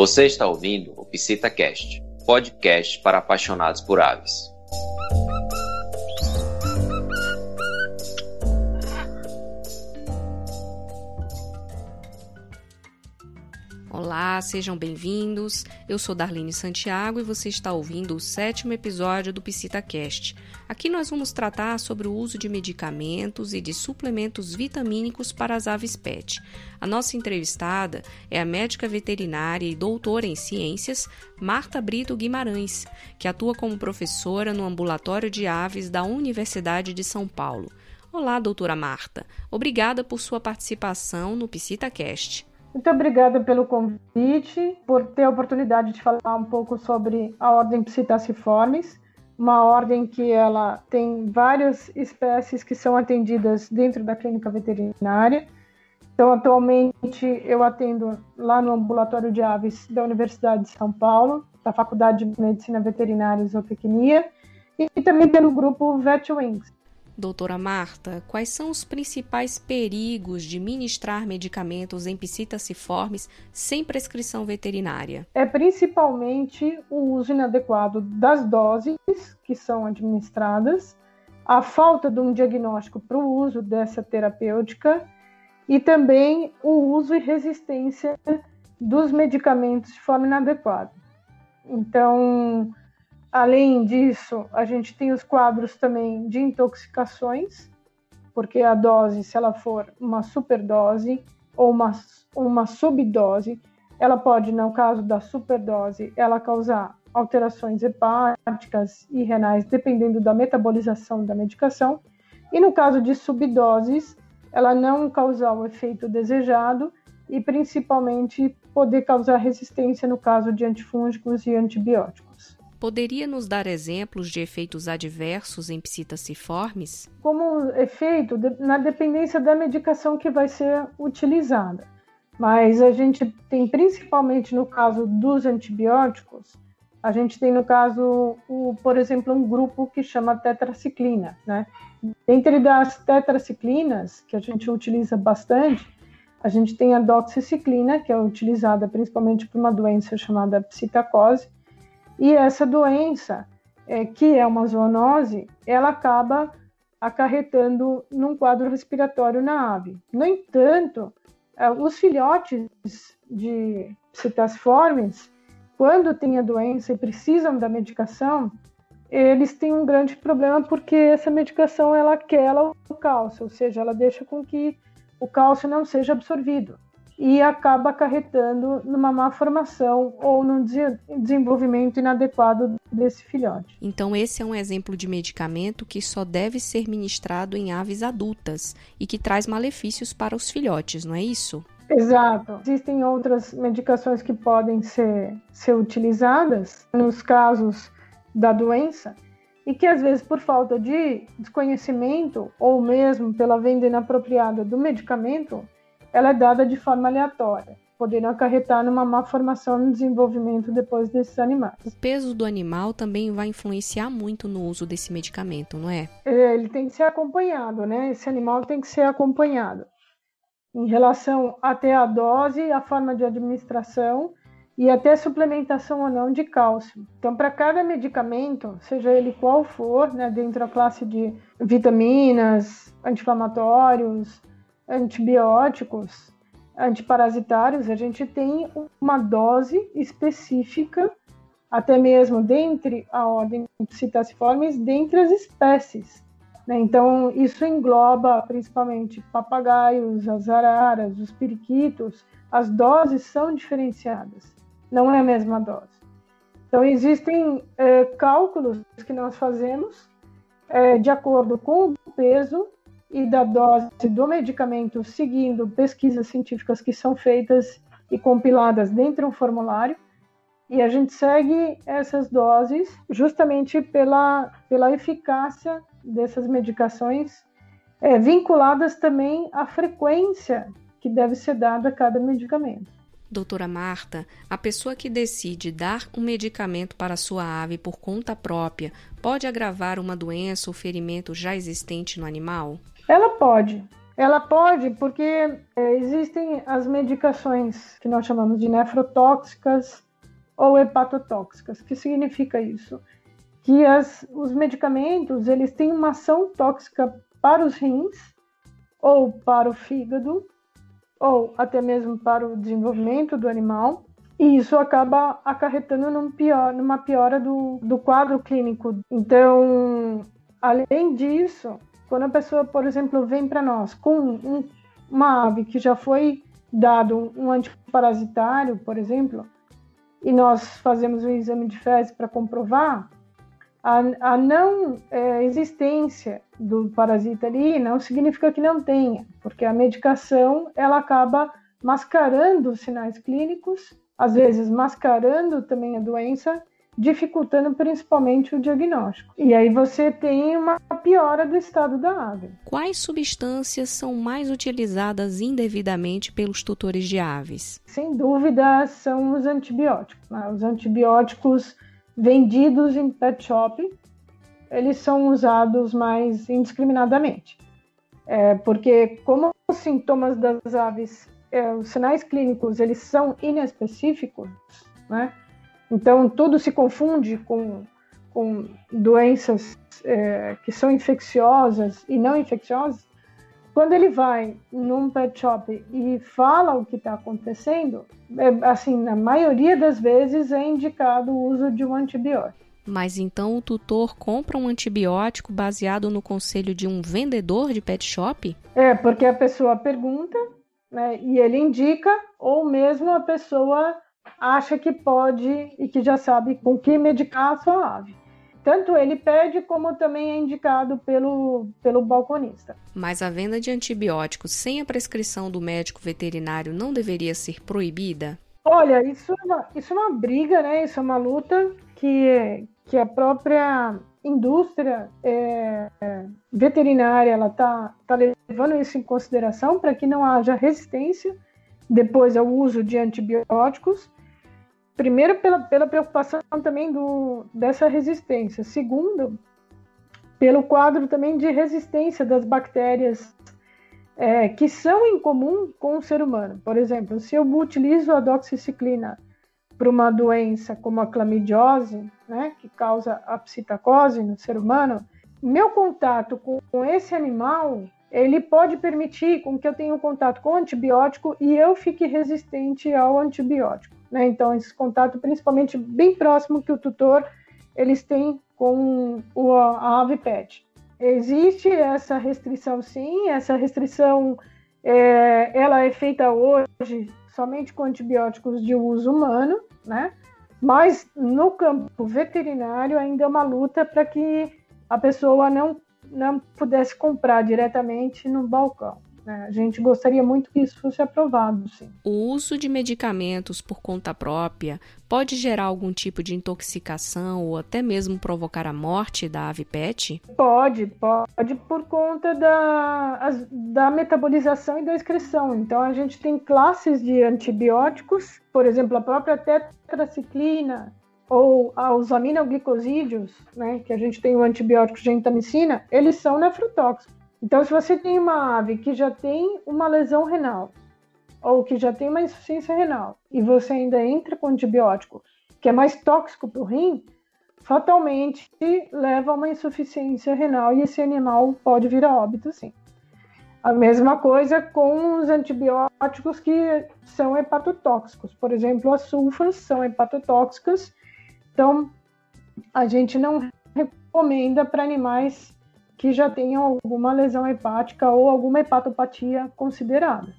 Você está ouvindo o PsitaCast, podcast para apaixonados por aves. Olá, sejam bem-vindos. Eu sou Darlene Santiago e você está ouvindo o sétimo episódio do PsitaCast. Aqui nós vamos tratar sobre o uso de medicamentos e de suplementos vitamínicos para as aves PET. A nossa entrevistada é a médica veterinária e doutora em ciências Marta Brito Guimarães, que atua como professora no ambulatório de aves da Universidade de São Paulo. Olá, doutora Marta. Obrigada por sua participação no PsitaCast. Muito obrigada pelo convite, por ter a oportunidade de falar um pouco sobre a ordem Psittaciformes, uma ordem que ela tem várias espécies que são atendidas dentro da clínica veterinária. Então, atualmente eu atendo lá no ambulatório de aves da Universidade de São Paulo, da Faculdade de Medicina Veterinária e Zootecnia, e também pelo grupo VetWings. Doutora Marta, quais são os principais perigos de ministrar medicamentos em psittaciformes sem prescrição veterinária? É principalmente o uso inadequado das doses que são administradas, a falta de um diagnóstico para o uso dessa terapêutica e também o uso e resistência dos medicamentos de forma inadequada. Então, Além disso, a gente tem os quadros também de intoxicações, porque a dose, se ela for uma superdose ou uma, uma subdose, ela pode, no caso da superdose, ela causar alterações hepáticas e renais, dependendo da metabolização da medicação. E no caso de subdoses, ela não causar o efeito desejado e principalmente poder causar resistência no caso de antifúngicos e antibióticos. Poderia nos dar exemplos de efeitos adversos em psittaciformes? Como efeito, na dependência da medicação que vai ser utilizada. Mas a gente tem principalmente no caso dos antibióticos, a gente tem no caso, o, por exemplo, um grupo que chama tetraciclina, né? Dentre das tetraciclinas, que a gente utiliza bastante, a gente tem a doxiciclina, que é utilizada principalmente para uma doença chamada psitacose, e essa doença, é, que é uma zoonose, ela acaba acarretando num quadro respiratório na ave. No entanto, é, os filhotes de citasiformes, quando têm a doença e precisam da medicação, eles têm um grande problema porque essa medicação ela quela o cálcio, ou seja, ela deixa com que o cálcio não seja absorvido e acaba acarretando numa má formação ou num desenvolvimento inadequado desse filhote. Então, esse é um exemplo de medicamento que só deve ser ministrado em aves adultas e que traz malefícios para os filhotes, não é isso? Exato. Existem outras medicações que podem ser, ser utilizadas nos casos da doença e que, às vezes, por falta de desconhecimento ou mesmo pela venda inapropriada do medicamento, ela é dada de forma aleatória, podendo acarretar numa má formação no desenvolvimento depois desses animais. O peso do animal também vai influenciar muito no uso desse medicamento, não é? é ele tem que ser acompanhado, né? Esse animal tem que ser acompanhado em relação até a dose, a forma de administração e até suplementação ou não de cálcio. Então, para cada medicamento, seja ele qual for, né, dentro da classe de vitaminas, anti-inflamatórios, antibióticos, antiparasitários, a gente tem uma dose específica, até mesmo dentre a ordem Psittaciformes, dentre as espécies. Né? Então, isso engloba principalmente papagaios, as araras, os periquitos. As doses são diferenciadas, não é a mesma dose. Então, existem é, cálculos que nós fazemos é, de acordo com o peso e da dose do medicamento seguindo pesquisas científicas que são feitas e compiladas dentro de um formulário. E a gente segue essas doses justamente pela, pela eficácia dessas medicações, é, vinculadas também à frequência que deve ser dada a cada medicamento. Doutora Marta, a pessoa que decide dar um medicamento para sua ave por conta própria pode agravar uma doença ou ferimento já existente no animal? Ela pode. Ela pode, porque é, existem as medicações que nós chamamos de nefrotóxicas ou hepatotóxicas. O que significa isso? Que as, os medicamentos eles têm uma ação tóxica para os rins ou para o fígado ou até mesmo para o desenvolvimento do animal e isso acaba acarretando num pior, numa piora do, do quadro clínico. Então, além disso, quando a pessoa, por exemplo, vem para nós com um, uma ave que já foi dado um antiparasitário, por exemplo, e nós fazemos um exame de fezes para comprovar, a, a não é, existência do parasita ali não significa que não tenha, porque a medicação ela acaba mascarando os sinais clínicos, às vezes mascarando também a doença dificultando principalmente o diagnóstico. E aí você tem uma piora do estado da ave. Quais substâncias são mais utilizadas indevidamente pelos tutores de aves? Sem dúvida, são os antibióticos. Né? Os antibióticos vendidos em pet shop, eles são usados mais indiscriminadamente. É, porque como os sintomas das aves, é, os sinais clínicos, eles são inespecíficos, né? Então, tudo se confunde com, com doenças é, que são infecciosas e não infecciosas. Quando ele vai num pet shop e fala o que está acontecendo, é, assim, na maioria das vezes é indicado o uso de um antibiótico. Mas então o tutor compra um antibiótico baseado no conselho de um vendedor de pet shop? É, porque a pessoa pergunta né, e ele indica, ou mesmo a pessoa acha que pode e que já sabe com que medicar a sua ave. Tanto ele pede como também é indicado pelo, pelo balconista. Mas a venda de antibióticos sem a prescrição do médico veterinário não deveria ser proibida? Olha, isso é uma, isso é uma briga, né? Isso é uma luta que, que a própria indústria é, veterinária ela está tá levando isso em consideração para que não haja resistência depois ao uso de antibióticos Primeiro, pela, pela preocupação também do, dessa resistência. Segundo, pelo quadro também de resistência das bactérias é, que são em comum com o ser humano. Por exemplo, se eu utilizo a doxiciclina para uma doença como a clamidiose, né, que causa a psitacose no ser humano, meu contato com esse animal ele pode permitir com que eu tenha um contato com o antibiótico e eu fique resistente ao antibiótico. Né? Então, esse contato, principalmente bem próximo que o tutor eles têm com o, a ave pet. Existe essa restrição, sim. Essa restrição é, ela é feita hoje somente com antibióticos de uso humano, né? Mas no campo veterinário ainda é uma luta para que a pessoa não, não pudesse comprar diretamente no balcão. Né? A gente gostaria muito que isso fosse aprovado, sim. O uso de medicamentos por conta própria pode gerar algum tipo de intoxicação ou até mesmo provocar a morte da ave pet? Pode, pode por conta da, da metabolização e da excreção. Então a gente tem classes de antibióticos, por exemplo, a própria tetraciclina, ou os aminoglicosídeos, né, que a gente tem o antibiótico gentamicina, eles são nefrotóxicos. Então, se você tem uma ave que já tem uma lesão renal ou que já tem uma insuficiência renal e você ainda entra com antibiótico que é mais tóxico para o rim, fatalmente leva a uma insuficiência renal e esse animal pode vir a óbito, sim. A mesma coisa com os antibióticos que são hepatotóxicos. Por exemplo, as sulfas são hepatotóxicas, então a gente não recomenda para animais que já tenham alguma lesão hepática ou alguma hepatopatia considerada.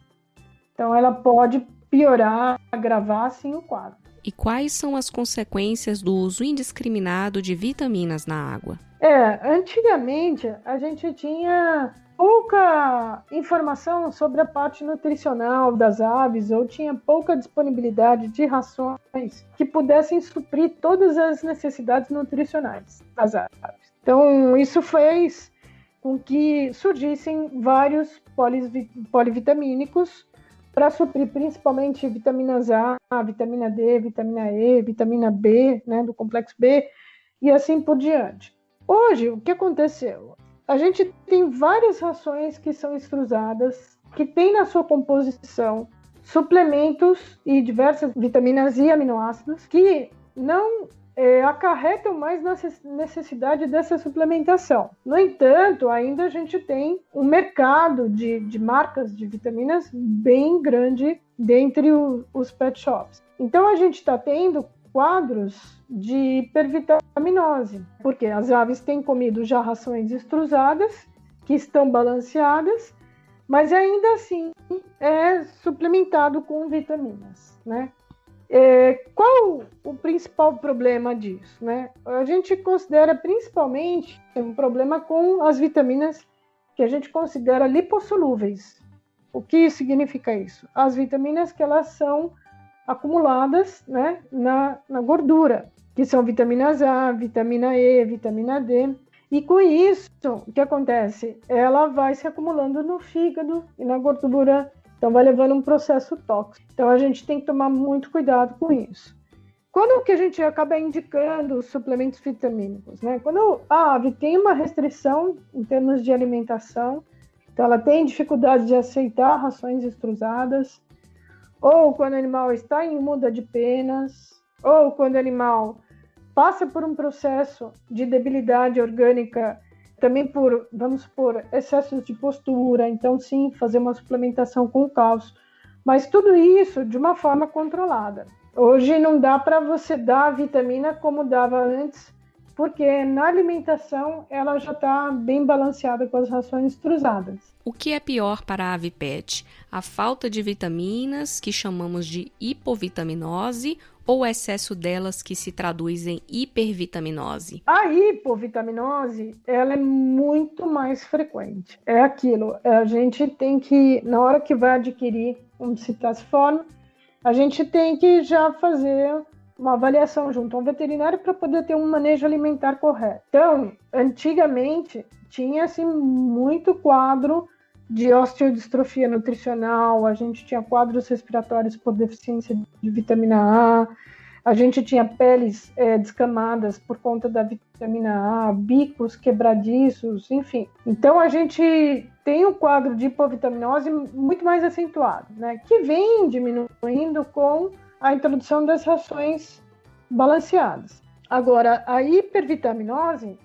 Então, ela pode piorar, agravar sim o quadro. E quais são as consequências do uso indiscriminado de vitaminas na água? É, antigamente a gente tinha pouca informação sobre a parte nutricional das aves ou tinha pouca disponibilidade de rações que pudessem suprir todas as necessidades nutricionais das aves. Então, isso fez com que surgissem vários polivitamínicos para suprir principalmente vitaminas A, vitamina D, vitamina E, vitamina B, né, do complexo B, e assim por diante. Hoje, o que aconteceu? A gente tem várias rações que são extrusadas, que tem na sua composição suplementos e diversas vitaminas e aminoácidos que não é, acarretam mais na necessidade dessa suplementação. No entanto, ainda a gente tem um mercado de, de marcas de vitaminas bem grande dentre o, os pet shops. Então a gente está tendo quadros de hipervitaminose, porque as aves têm comido já rações extrusadas, que estão balanceadas, mas ainda assim é suplementado com vitaminas, né? É, qual o principal problema disso, né? A gente considera principalmente um problema com as vitaminas que a gente considera lipossolúveis. O que significa isso? As vitaminas que elas são acumuladas né, na, na gordura, que são vitaminas A, vitamina E, vitamina D. E com isso, o que acontece? Ela vai se acumulando no fígado e na gordura, então vai levando um processo tóxico. Então a gente tem que tomar muito cuidado com isso. Quando que a gente acaba indicando suplementos vitamínicos? Né? Quando a ave tem uma restrição em termos de alimentação, então ela tem dificuldade de aceitar rações extrusadas, ou quando o animal está em muda de penas, ou quando o animal passa por um processo de debilidade orgânica, também por, vamos supor, excessos de postura, então sim, fazer uma suplementação com cálcio, mas tudo isso de uma forma controlada. Hoje não dá para você dar a vitamina como dava antes, porque na alimentação ela já está bem balanceada com as rações cruzadas. O que é pior para a ave pet? A falta de vitaminas, que chamamos de hipovitaminose, ou o excesso delas que se traduz em hipervitaminose? A hipovitaminose, ela é muito mais frequente. É aquilo, a gente tem que, na hora que vai adquirir um citasiforme, a gente tem que já fazer uma avaliação junto a um veterinário para poder ter um manejo alimentar correto. Então, antigamente tinha assim muito quadro de osteodistrofia nutricional, a gente tinha quadros respiratórios por deficiência de vitamina A, a gente tinha peles é, descamadas por conta da vitamina A, bicos quebradiços, enfim. Então a gente tem um quadro de hipovitaminose muito mais acentuado, né? Que vem diminuindo com a introdução das rações balanceadas. Agora, a hipervitaminose,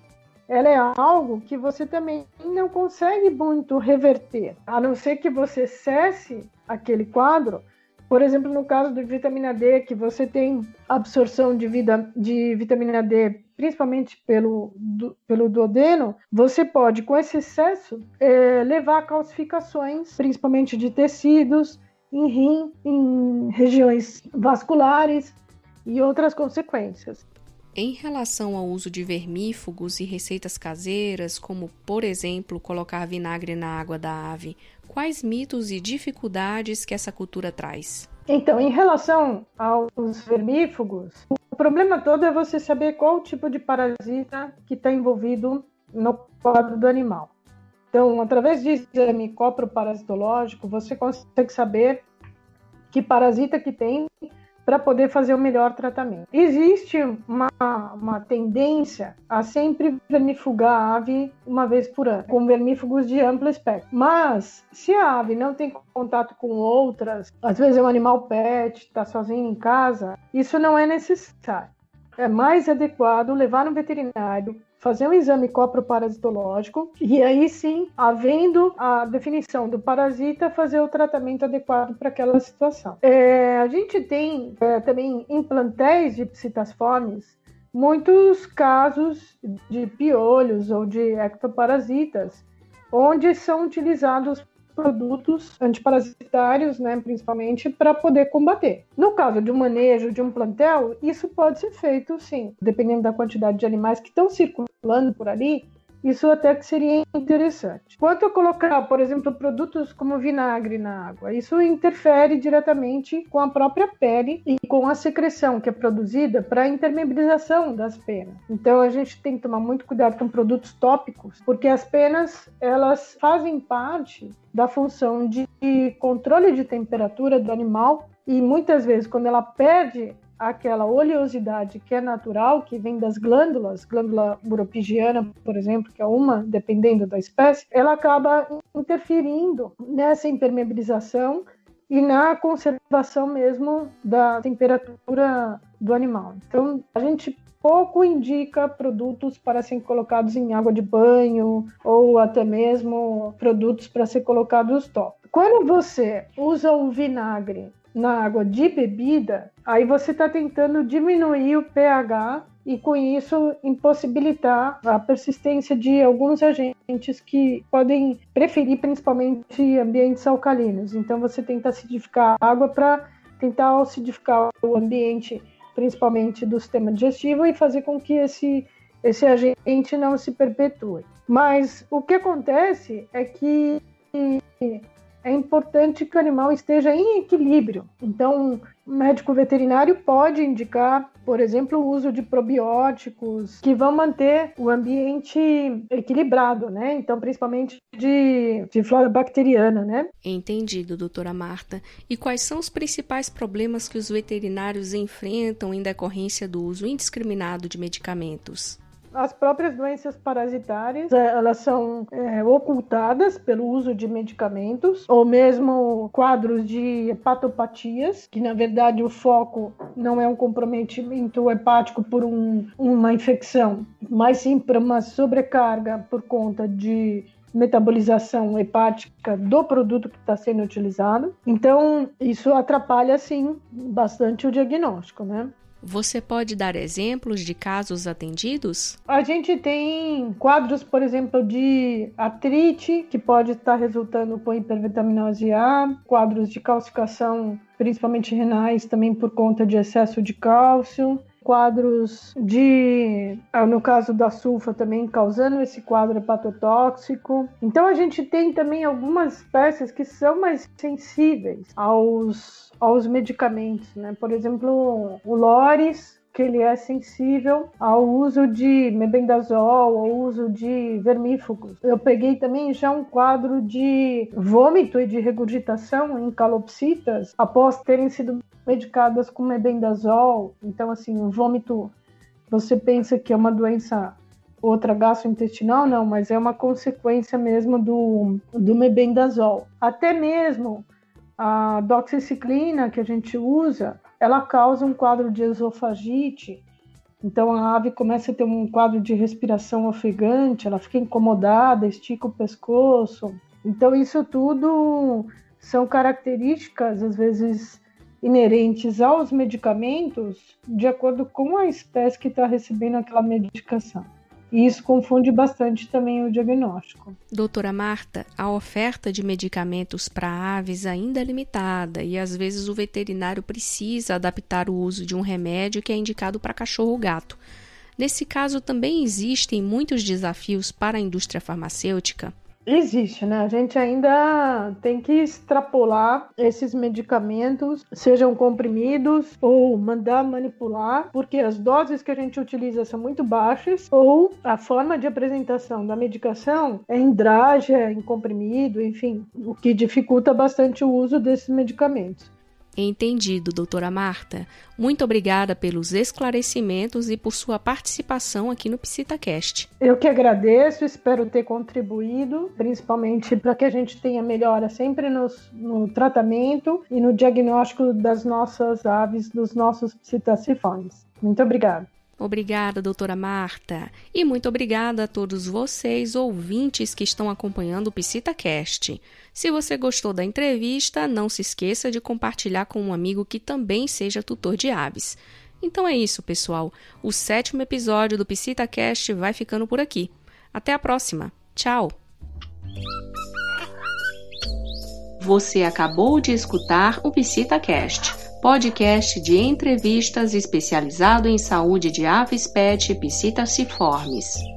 ela é algo que você também não consegue muito reverter, a não ser que você cesse aquele quadro. Por exemplo, no caso da vitamina D, que você tem absorção de, vida, de vitamina D principalmente pelo, do, pelo duodeno, você pode, com esse excesso, é, levar a calcificações, principalmente de tecidos, em rim, em regiões vasculares e outras consequências. Em relação ao uso de vermífugos e receitas caseiras, como por exemplo colocar vinagre na água da ave, quais mitos e dificuldades que essa cultura traz? Então, em relação aos vermífugos, o problema todo é você saber qual tipo de parasita que está envolvido no quadro do animal. Então, através de exame coproparasitológico, você consegue saber que parasita que tem para poder fazer o melhor tratamento. Existe uma, uma tendência a sempre vermifugar a ave uma vez por ano, com vermífugos de amplo espectro. Mas, se a ave não tem contato com outras, às vezes é um animal pet, está sozinho em casa, isso não é necessário. É mais adequado levar no veterinário, fazer um exame coproparasitológico e aí sim, havendo a definição do parasita, fazer o tratamento adequado para aquela situação. É, a gente tem é, também em plantéis de psitasformes muitos casos de piolhos ou de ectoparasitas, onde são utilizados produtos antiparasitários, né, principalmente, para poder combater. No caso de um manejo de um plantel, isso pode ser feito sim, dependendo da quantidade de animais que estão circulando por ali, isso até que seria interessante. Quanto a colocar, por exemplo, produtos como vinagre na água, isso interfere diretamente com a própria pele e com a secreção que é produzida para a intermeabilização das penas. Então a gente tem que tomar muito cuidado com produtos tópicos, porque as penas elas fazem parte da função de controle de temperatura do animal e muitas vezes quando ela perde aquela oleosidade que é natural, que vem das glândulas, glândula buropigiana, por exemplo, que é uma, dependendo da espécie, ela acaba interferindo nessa impermeabilização e na conservação mesmo da temperatura do animal. Então, a gente pouco indica produtos para serem colocados em água de banho ou até mesmo produtos para ser colocados top. Quando você usa o vinagre na água de bebida, aí você está tentando diminuir o pH e com isso impossibilitar a persistência de alguns agentes que podem preferir principalmente ambientes alcalinos. Então você tenta acidificar a água para tentar acidificar o ambiente, principalmente do sistema digestivo e fazer com que esse esse agente não se perpetue. Mas o que acontece é que é importante que o animal esteja em equilíbrio. Então, o médico veterinário pode indicar, por exemplo, o uso de probióticos que vão manter o ambiente equilibrado, né? Então, principalmente de, de flora bacteriana, né? Entendido, doutora Marta. E quais são os principais problemas que os veterinários enfrentam em decorrência do uso indiscriminado de medicamentos? As próprias doenças parasitárias, é, elas são é, ocultadas pelo uso de medicamentos, ou mesmo quadros de hepatopatias, que na verdade o foco não é um comprometimento hepático por um, uma infecção, mas sim por uma sobrecarga por conta de metabolização hepática do produto que está sendo utilizado. Então, isso atrapalha, sim, bastante o diagnóstico, né? Você pode dar exemplos de casos atendidos? A gente tem quadros, por exemplo, de artrite, que pode estar resultando com hipervitaminose A, quadros de calcificação, principalmente renais, também por conta de excesso de cálcio, quadros de, ah, no caso da sulfa também causando esse quadro hepatotóxico. Então a gente tem também algumas espécies que são mais sensíveis aos aos medicamentos, né? Por exemplo, o Loris, que ele é sensível ao uso de mebendazol, ao uso de vermífugos. Eu peguei também já um quadro de vômito e de regurgitação em calopsitas após terem sido medicadas com mebendazol. Então, assim, o vômito, você pensa que é uma doença outra gastrointestinal, não, mas é uma consequência mesmo do, do mebendazol. Até mesmo a doxiciclina que a gente usa, ela causa um quadro de esofagite. Então a ave começa a ter um quadro de respiração ofegante, ela fica incomodada, estica o pescoço. Então isso tudo são características às vezes inerentes aos medicamentos de acordo com a espécie que está recebendo aquela medicação. E isso confunde bastante também o diagnóstico. Doutora Marta, a oferta de medicamentos para aves ainda é limitada e às vezes o veterinário precisa adaptar o uso de um remédio que é indicado para cachorro ou gato. Nesse caso, também existem muitos desafios para a indústria farmacêutica. Existe, né? A gente ainda tem que extrapolar esses medicamentos, sejam comprimidos ou mandar manipular, porque as doses que a gente utiliza são muito baixas, ou a forma de apresentação da medicação é em drágia, em comprimido, enfim, o que dificulta bastante o uso desses medicamentos. Entendido, doutora Marta. Muito obrigada pelos esclarecimentos e por sua participação aqui no PsitaCast. Eu que agradeço, espero ter contribuído, principalmente para que a gente tenha melhora sempre nos, no tratamento e no diagnóstico das nossas aves, dos nossos psitacifões. Muito obrigada. Obrigada, doutora Marta. E muito obrigada a todos vocês, ouvintes que estão acompanhando o PsitaCast. Se você gostou da entrevista, não se esqueça de compartilhar com um amigo que também seja tutor de aves. Então é isso, pessoal. O sétimo episódio do PsitaCast vai ficando por aqui. Até a próxima. Tchau! Você acabou de escutar o PsitaCast podcast de entrevistas especializado em saúde de aves pet e psittaciformes.